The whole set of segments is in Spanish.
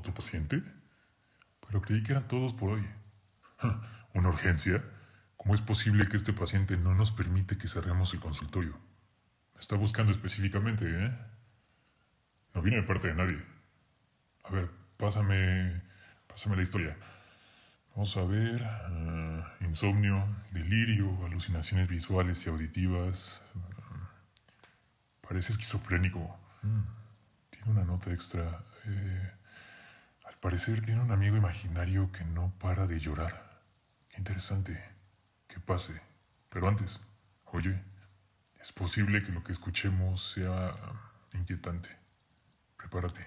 ¿Otro paciente? Pero creí que eran todos por hoy. ¿Una urgencia? ¿Cómo es posible que este paciente no nos permite que cerremos el consultorio? Me está buscando específicamente, ¿eh? No viene de parte de nadie. A ver, pásame, pásame la historia. Vamos a ver. Ah, insomnio, delirio, alucinaciones visuales y auditivas. Parece esquizofrénico. Mm, tiene una nota extra. Eh, parecer tiene un amigo imaginario que no para de llorar. Qué interesante. Que pase. Pero antes, oye, es posible que lo que escuchemos sea inquietante. Prepárate.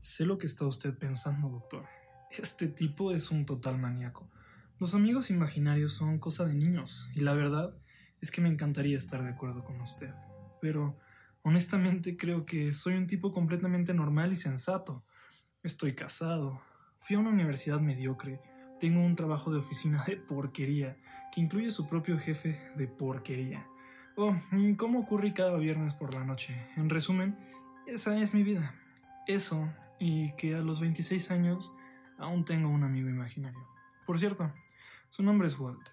Sé lo que está usted pensando, doctor. Este tipo es un total maníaco. Los amigos imaginarios son cosa de niños, y la verdad es que me encantaría estar de acuerdo con usted. Pero, honestamente, creo que soy un tipo completamente normal y sensato. Estoy casado, fui a una universidad mediocre, tengo un trabajo de oficina de porquería, que incluye su propio jefe de porquería. Oh, ¿cómo ocurre cada viernes por la noche? En resumen, esa es mi vida. Eso y que a los 26 años aún tengo un amigo imaginario. Por cierto, su nombre es Walt.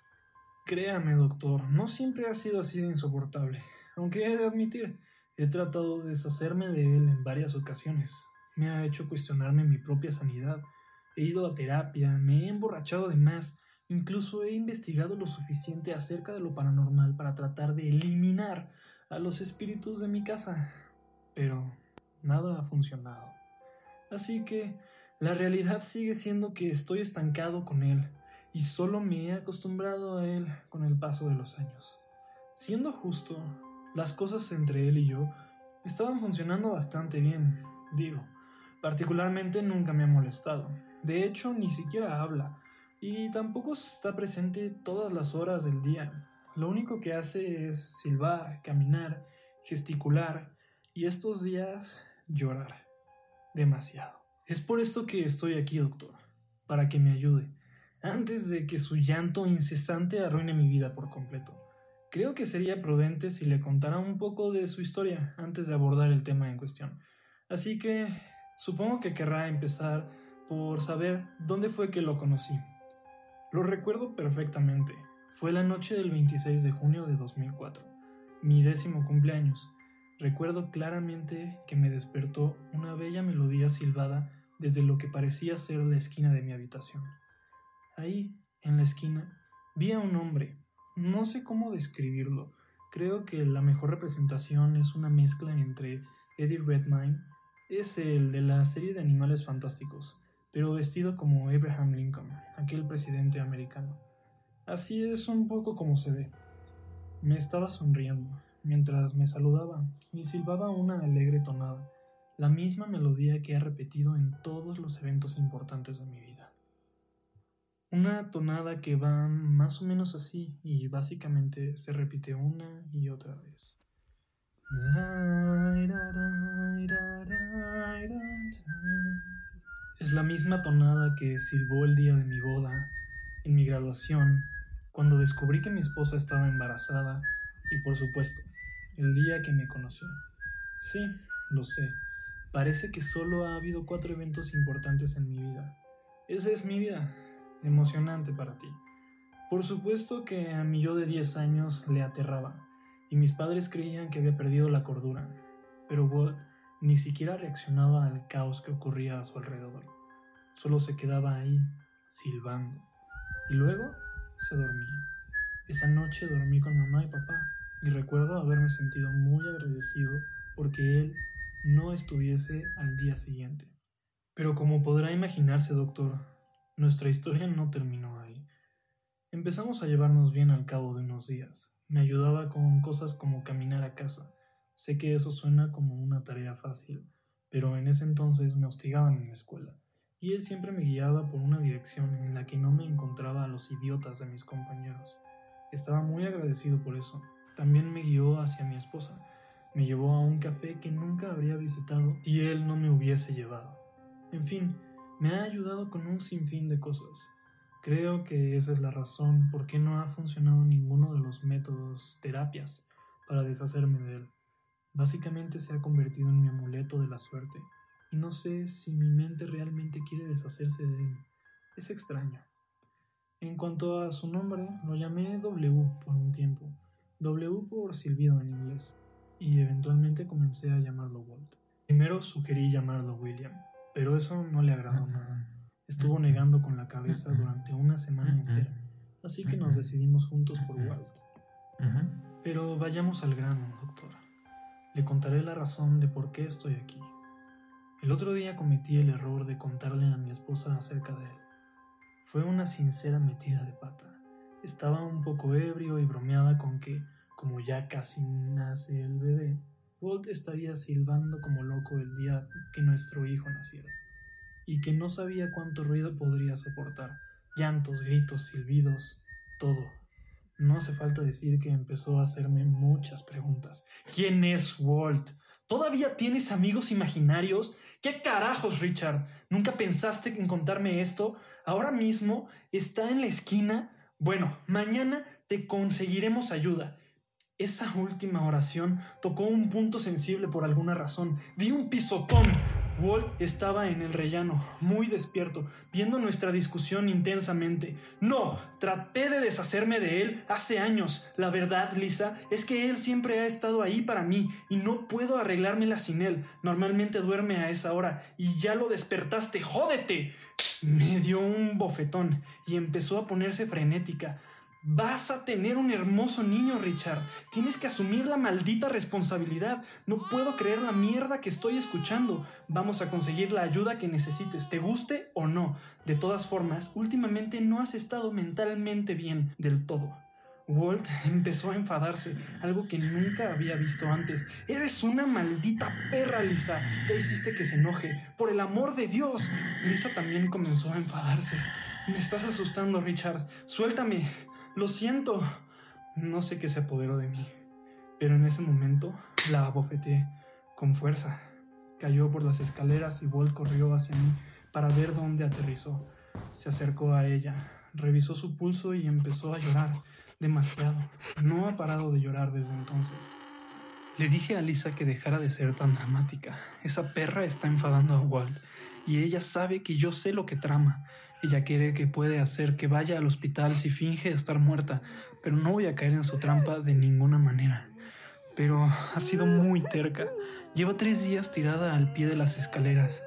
Créame, doctor, no siempre ha sido así de insoportable, aunque he de admitir, he tratado de deshacerme de él en varias ocasiones. Me ha hecho cuestionarme mi propia sanidad. He ido a terapia, me he emborrachado de más, incluso he investigado lo suficiente acerca de lo paranormal para tratar de eliminar a los espíritus de mi casa. Pero nada ha funcionado. Así que la realidad sigue siendo que estoy estancado con él y solo me he acostumbrado a él con el paso de los años. Siendo justo, las cosas entre él y yo estaban funcionando bastante bien, digo. Particularmente nunca me ha molestado. De hecho, ni siquiera habla. Y tampoco está presente todas las horas del día. Lo único que hace es silbar, caminar, gesticular y estos días llorar demasiado. Es por esto que estoy aquí, doctor, para que me ayude, antes de que su llanto incesante arruine mi vida por completo. Creo que sería prudente si le contara un poco de su historia antes de abordar el tema en cuestión. Así que supongo que querrá empezar por saber dónde fue que lo conocí. Lo recuerdo perfectamente. Fue la noche del 26 de junio de 2004, mi décimo cumpleaños, Recuerdo claramente que me despertó una bella melodía silbada desde lo que parecía ser la esquina de mi habitación. Ahí, en la esquina, vi a un hombre. No sé cómo describirlo. Creo que la mejor representación es una mezcla entre Eddie Redmayne, es el de la serie de Animales Fantásticos, pero vestido como Abraham Lincoln, aquel presidente americano. Así es un poco como se ve. Me estaba sonriendo, mientras me saludaba y silbaba una alegre tonada, la misma melodía que he repetido en todos los eventos importantes de mi vida. Una tonada que va más o menos así y básicamente se repite una y otra vez. Es la misma tonada que silbó el día de mi boda, en mi graduación, cuando descubrí que mi esposa estaba embarazada y por supuesto, el día que me conoció. Sí, lo sé. Parece que solo ha habido cuatro eventos importantes en mi vida. Esa es mi vida, emocionante para ti. Por supuesto que a mi yo de 10 años le aterraba, y mis padres creían que había perdido la cordura, pero Walt ni siquiera reaccionaba al caos que ocurría a su alrededor. Solo se quedaba ahí, silbando, y luego se dormía. Esa noche dormí con mamá y papá, y recuerdo haberme sentido muy agradecido porque él no estuviese al día siguiente. Pero como podrá imaginarse, doctor, nuestra historia no terminó ahí. Empezamos a llevarnos bien al cabo de unos días. Me ayudaba con cosas como caminar a casa. Sé que eso suena como una tarea fácil, pero en ese entonces me hostigaban en la escuela, y él siempre me guiaba por una dirección en la que no me encontraba a los idiotas de mis compañeros. Estaba muy agradecido por eso, también me guió hacia mi esposa. Me llevó a un café que nunca habría visitado si él no me hubiese llevado. En fin, me ha ayudado con un sinfín de cosas. Creo que esa es la razón por qué no ha funcionado ninguno de los métodos terapias para deshacerme de él. Básicamente se ha convertido en mi amuleto de la suerte, y no sé si mi mente realmente quiere deshacerse de él. Es extraño. En cuanto a su nombre, lo llamé W por un tiempo, W por silbido en inglés, y eventualmente comencé a llamarlo Walt. Primero sugerí llamarlo William, pero eso no le agradó nada. Estuvo negando con la cabeza durante una semana entera, así que nos decidimos juntos por Walt. Pero vayamos al grano, doctor. Le contaré la razón de por qué estoy aquí. El otro día cometí el error de contarle a mi esposa acerca de él. Fue una sincera metida de pata. Estaba un poco ebrio y bromeaba con que, como ya casi nace el bebé, Walt estaría silbando como loco el día que nuestro hijo naciera, y que no sabía cuánto ruido podría soportar, llantos, gritos, silbidos, todo. No hace falta decir que empezó a hacerme muchas preguntas. ¿Quién es Walt? ¿Todavía tienes amigos imaginarios? ¿Qué carajos, Richard? ¿Nunca pensaste en contarme esto? Ahora mismo está en la esquina. Bueno, mañana te conseguiremos ayuda. Esa última oración tocó un punto sensible por alguna razón. Di un pisotón. Walt estaba en el rellano, muy despierto, viendo nuestra discusión intensamente. No, traté de deshacerme de él hace años. La verdad, Lisa, es que él siempre ha estado ahí para mí y no puedo arreglármela sin él. Normalmente duerme a esa hora y ya lo despertaste. ¡Jódete! Me dio un bofetón y empezó a ponerse frenética. Vas a tener un hermoso niño, Richard. Tienes que asumir la maldita responsabilidad. No puedo creer la mierda que estoy escuchando. Vamos a conseguir la ayuda que necesites, te guste o no. De todas formas, últimamente no has estado mentalmente bien del todo. Walt empezó a enfadarse, algo que nunca había visto antes. Eres una maldita perra, Lisa. Ya hiciste que se enoje. Por el amor de Dios. Lisa también comenzó a enfadarse. Me estás asustando, Richard. Suéltame. Lo siento. No sé qué se apoderó de mí, pero en ese momento la abofeteé con fuerza. Cayó por las escaleras y Walt corrió hacia mí para ver dónde aterrizó. Se acercó a ella, revisó su pulso y empezó a llorar. Demasiado. No ha parado de llorar desde entonces. Le dije a Lisa que dejara de ser tan dramática. Esa perra está enfadando a Walt y ella sabe que yo sé lo que trama. Ella quiere que puede hacer que vaya al hospital si finge estar muerta, pero no voy a caer en su trampa de ninguna manera. Pero ha sido muy terca. Lleva tres días tirada al pie de las escaleras.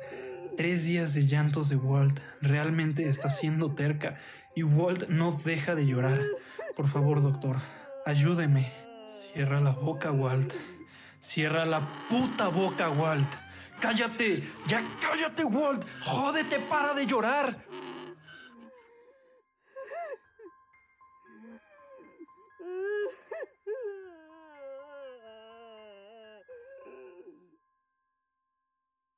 Tres días de llantos de Walt. Realmente está siendo terca y Walt no deja de llorar. Por favor, doctor, ayúdeme. Cierra la boca, Walt. Cierra la puta boca, Walt. Cállate. Ya cállate, Walt. Jódete, para de llorar.